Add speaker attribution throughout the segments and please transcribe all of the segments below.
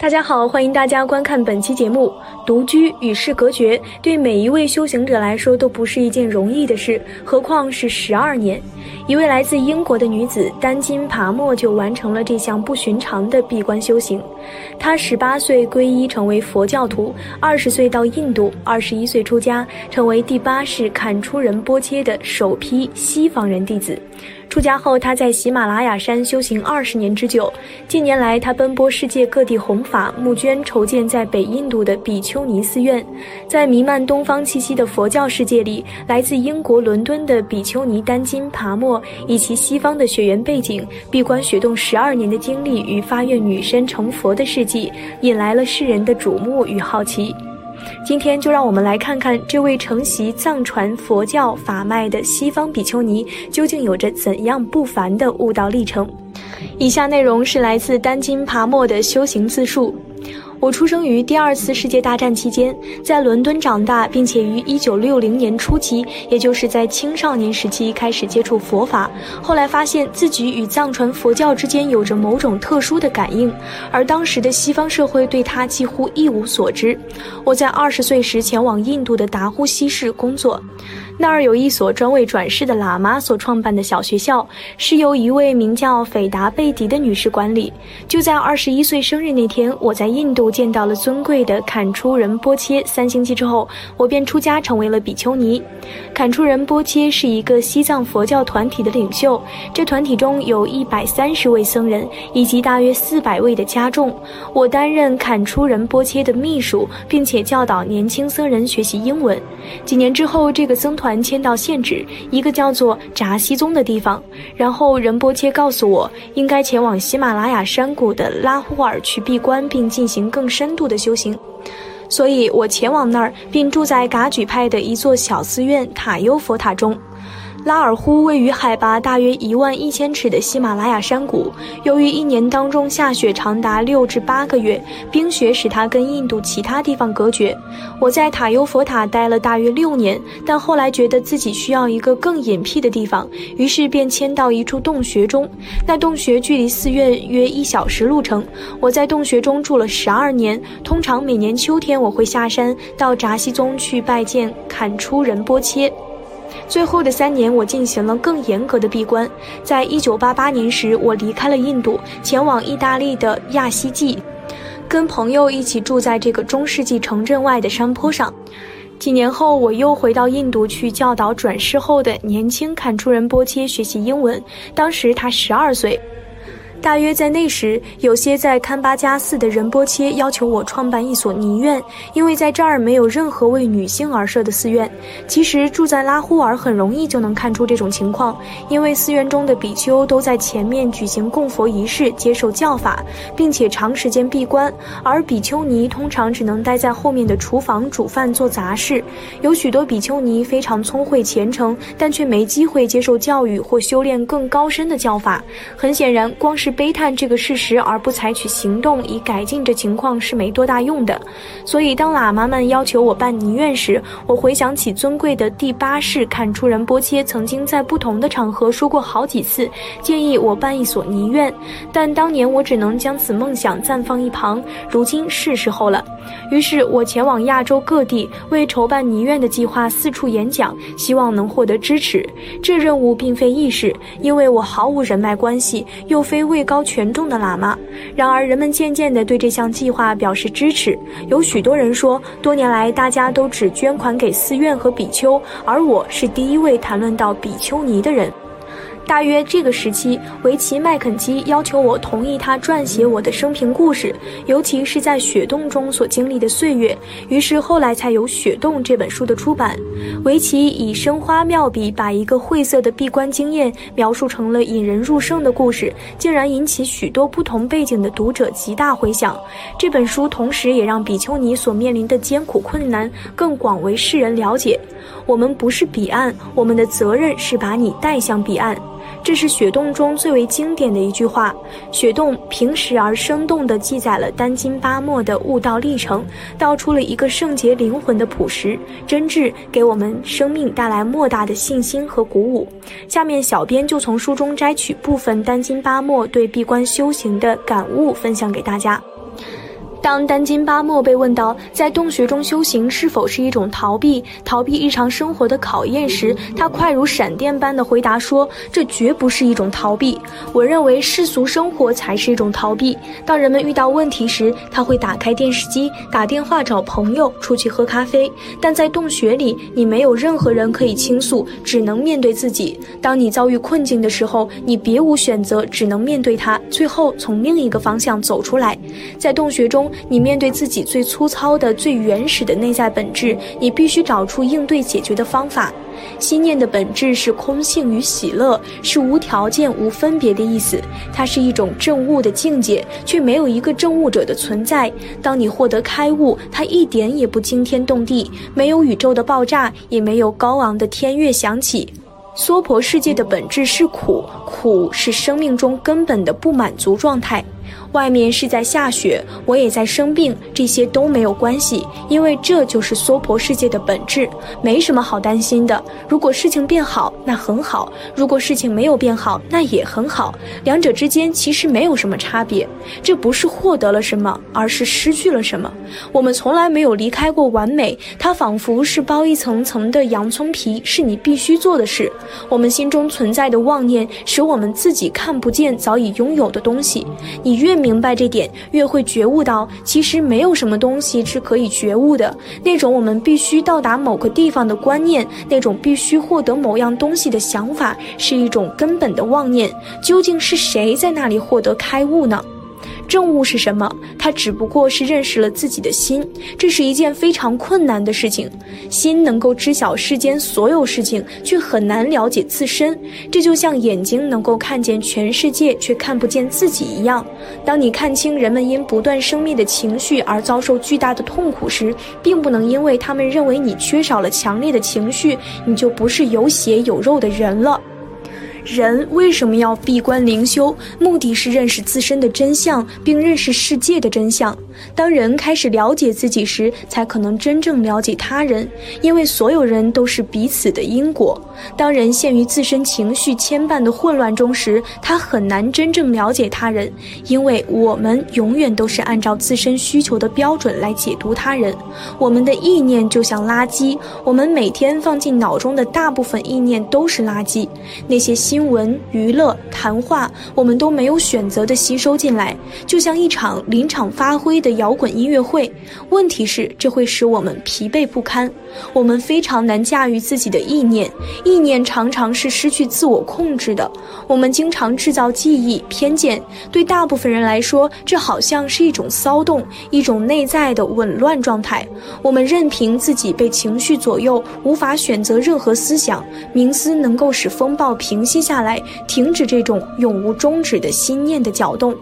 Speaker 1: 大家好，欢迎大家观看本期节目。独居与世隔绝，对每一位修行者来说都不是一件容易的事，何况是十二年。一位来自英国的女子单金爬莫就完成了这项不寻常的闭关修行。她十八岁皈依成为佛教徒，二十岁到印度，二十一岁出家，成为第八世坎出仁波切的首批西方人弟子。出家后，他在喜马拉雅山修行二十年之久。近年来，他奔波世界各地弘法、募捐、筹建在北印度的比丘尼寺院。在弥漫东方气息的佛教世界里，来自英国伦敦的比丘尼丹金爬莫，以其西方的血缘背景、闭关雪洞十二年的经历与发愿女身成佛的事迹，引来了世人的瞩目与好奇。今天就让我们来看看这位承袭藏传佛教法脉的西方比丘尼究竟有着怎样不凡的悟道历程。以下内容是来自丹金爬莫的修行自述。我出生于第二次世界大战期间，在伦敦长大，并且于1960年初期，也就是在青少年时期开始接触佛法。后来发现自己与藏传佛教之间有着某种特殊的感应，而当时的西方社会对他几乎一无所知。我在二十岁时前往印度的达呼西市工作。那儿有一所专为转世的喇嘛所创办的小学校，是由一位名叫斐达贝迪的女士管理。就在二十一岁生日那天，我在印度见到了尊贵的坎出仁波切。三星期之后，我便出家成为了比丘尼。坎出仁波切是一个西藏佛教团体的领袖，这团体中有一百三十位僧人以及大约四百位的家众。我担任坎出仁波切的秘书，并且教导年轻僧人学习英文。几年之后，这个僧团。迁到县址一个叫做扎西宗的地方，然后仁波切告诉我，应该前往喜马拉雅山谷的拉呼尔去闭关，并进行更深度的修行。所以我前往那儿，并住在噶举派的一座小寺院塔优佛塔中。拉尔呼位于海拔大约一万一千尺的喜马拉雅山谷，由于一年当中下雪长达六至八个月，冰雪使它跟印度其他地方隔绝。我在塔尤佛塔待了大约六年，但后来觉得自己需要一个更隐僻的地方，于是便迁到一处洞穴中。那洞穴距离寺院约一小时路程。我在洞穴中住了十二年，通常每年秋天我会下山到扎西宗去拜见坎出仁波切。最后的三年，我进行了更严格的闭关。在一九八八年时，我离开了印度，前往意大利的亚西季，跟朋友一起住在这个中世纪城镇外的山坡上。几年后，我又回到印度去教导转世后的年轻坎出仁波切学习英文。当时他十二岁。大约在那时，有些在堪巴加寺的仁波切要求我创办一所尼院，因为在这儿没有任何为女性而设的寺院。其实住在拉呼尔很容易就能看出这种情况，因为寺院中的比丘都在前面举行供佛仪式、接受教法，并且长时间闭关，而比丘尼通常只能待在后面的厨房煮饭做杂事。有许多比丘尼非常聪慧虔诚，但却没机会接受教育或修炼更高深的教法。很显然，光是悲叹这个事实而不采取行动以改进这情况是没多大用的，所以当喇嘛们要求我办尼院时，我回想起尊贵的第八世坎出仁波切曾经在不同的场合说过好几次，建议我办一所尼院，但当年我只能将此梦想暂放一旁。如今是时候了，于是我前往亚洲各地，为筹办尼院的计划四处演讲，希望能获得支持。这任务并非易事，因为我毫无人脉关系，又非为。位高权重的喇嘛，然而人们渐渐地对这项计划表示支持。有许多人说，多年来大家都只捐款给寺院和比丘，而我是第一位谈论到比丘尼的人。大约这个时期，维奇·麦肯基要求我同意他撰写我的生平故事，尤其是在雪洞中所经历的岁月。于是后来才有《雪洞》这本书的出版。维奇以生花妙笔，把一个晦涩的闭关经验描述成了引人入胜的故事，竟然引起许多不同背景的读者极大回响。这本书同时也让比丘尼所面临的艰苦困难更广为世人了解。我们不是彼岸，我们的责任是把你带向彼岸。这是雪洞中最为经典的一句话。雪洞平实而生动地记载了丹津巴莫的悟道历程，道出了一个圣洁灵魂的朴实真挚，给我们生命带来莫大的信心和鼓舞。下面，小编就从书中摘取部分丹津巴莫对闭关修行的感悟，分享给大家。当丹津巴莫被问到在洞穴中修行是否是一种逃避、逃避日常生活的考验时，他快如闪电般的回答说：“这绝不是一种逃避。我认为世俗生活才是一种逃避。当人们遇到问题时，他会打开电视机，打电话找朋友，出去喝咖啡。但在洞穴里，你没有任何人可以倾诉，只能面对自己。当你遭遇困境的时候，你别无选择，只能面对它，最后从另一个方向走出来。在洞穴中。”你面对自己最粗糙的、最原始的内在本质，你必须找出应对解决的方法。心念的本质是空性与喜乐，是无条件、无分别的意思。它是一种证悟的境界，却没有一个证悟者的存在。当你获得开悟，它一点也不惊天动地，没有宇宙的爆炸，也没有高昂的天乐响起。娑婆世界的本质是苦，苦是生命中根本的不满足状态。外面是在下雪，我也在生病，这些都没有关系，因为这就是娑婆世界的本质，没什么好担心的。如果事情变好，那很好；如果事情没有变好，那也很好。两者之间其实没有什么差别。这不是获得了什么，而是失去了什么。我们从来没有离开过完美，它仿佛是包一层层的洋葱皮，是你必须做的事。我们心中存在的妄念，使我们自己看不见早已拥有的东西。你越明白这点，越会觉悟到，其实没有什么东西是可以觉悟的。那种我们必须到达某个地方的观念，那种必须获得某样东西的想法，是一种根本的妄念。究竟是谁在那里获得开悟呢？正悟是什么？它只不过是认识了自己的心，这是一件非常困难的事情。心能够知晓世间所有事情，却很难了解自身。这就像眼睛能够看见全世界，却看不见自己一样。当你看清人们因不断生灭的情绪而遭受巨大的痛苦时，并不能因为他们认为你缺少了强烈的情绪，你就不是有血有肉的人了。人为什么要闭关灵修？目的是认识自身的真相，并认识世界的真相。当人开始了解自己时，才可能真正了解他人，因为所有人都是彼此的因果。当人陷于自身情绪牵绊的混乱中时，他很难真正了解他人，因为我们永远都是按照自身需求的标准来解读他人。我们的意念就像垃圾，我们每天放进脑中的大部分意念都是垃圾。那些新闻、娱乐、谈话，我们都没有选择的吸收进来，就像一场临场发挥的。摇滚音乐会，问题是这会使我们疲惫不堪，我们非常难驾驭自己的意念，意念常常是失去自我控制的。我们经常制造记忆偏见，对大部分人来说，这好像是一种骚动，一种内在的紊乱状态。我们任凭自己被情绪左右，无法选择任何思想。冥思能够使风暴平息下来，停止这种永无终止的心念的搅动。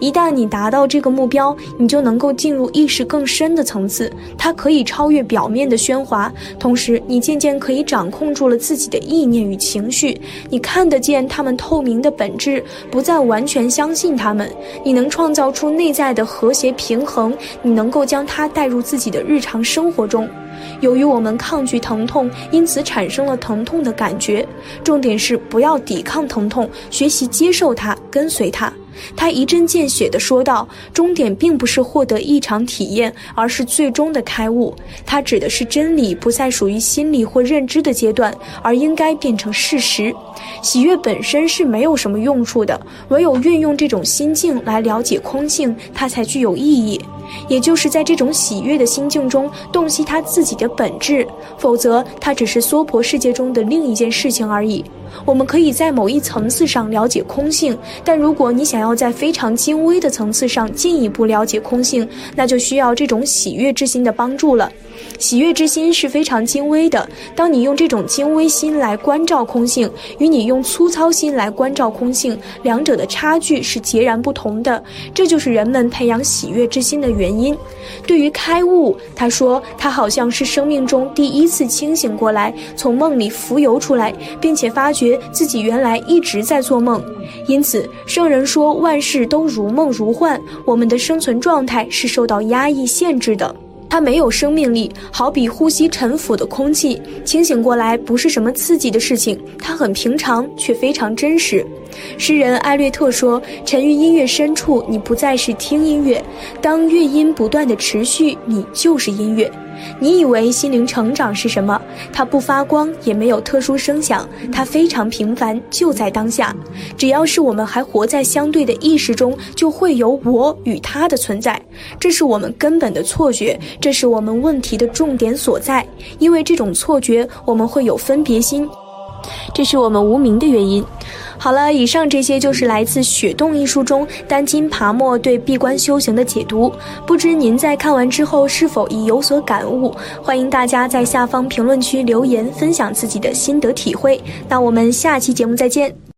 Speaker 1: 一旦你达到这个目标，你就能能够进入意识更深的层次，它可以超越表面的喧哗。同时，你渐渐可以掌控住了自己的意念与情绪，你看得见他们透明的本质，不再完全相信他们。你能创造出内在的和谐平衡，你能够将它带入自己的日常生活中。由于我们抗拒疼痛，因此产生了疼痛的感觉。重点是不要抵抗疼痛，学习接受它，跟随它。他一针见血地说道：“终点并不是获得异常体验，而是最终的开悟。它指的是真理不再属于心理或认知的阶段，而应该变成事实。喜悦本身是没有什么用处的，唯有运用这种心境来了解空性，它才具有意义。也就是在这种喜悦的心境中洞悉他自己的本质，否则他只是娑婆世界中的另一件事情而已。”我们可以在某一层次上了解空性，但如果你想要在非常精微的层次上进一步了解空性，那就需要这种喜悦之心的帮助了。喜悦之心是非常精微的，当你用这种精微心来关照空性，与你用粗糙心来关照空性，两者的差距是截然不同的。这就是人们培养喜悦之心的原因。对于开悟，他说他好像是生命中第一次清醒过来，从梦里浮游出来，并且发觉自己原来一直在做梦。因此，圣人说万事都如梦如幻，我们的生存状态是受到压抑限制的。它没有生命力，好比呼吸沉浮的空气。清醒过来不是什么刺激的事情，它很平常，却非常真实。诗人艾略特说：“沉于音乐深处，你不再是听音乐；当乐音不断的持续，你就是音乐。”你以为心灵成长是什么？它不发光，也没有特殊声响，它非常平凡，就在当下。只要是我们还活在相对的意识中，就会有我与他的存在。这是我们根本的错觉，这是我们问题的重点所在。因为这种错觉，我们会有分别心，这是我们无名的原因。好了，以上这些就是来自《雪洞》一书中丹金爬墨对闭关修行的解读。不知您在看完之后是否已有所感悟？欢迎大家在下方评论区留言分享自己的心得体会。那我们下期节目再见。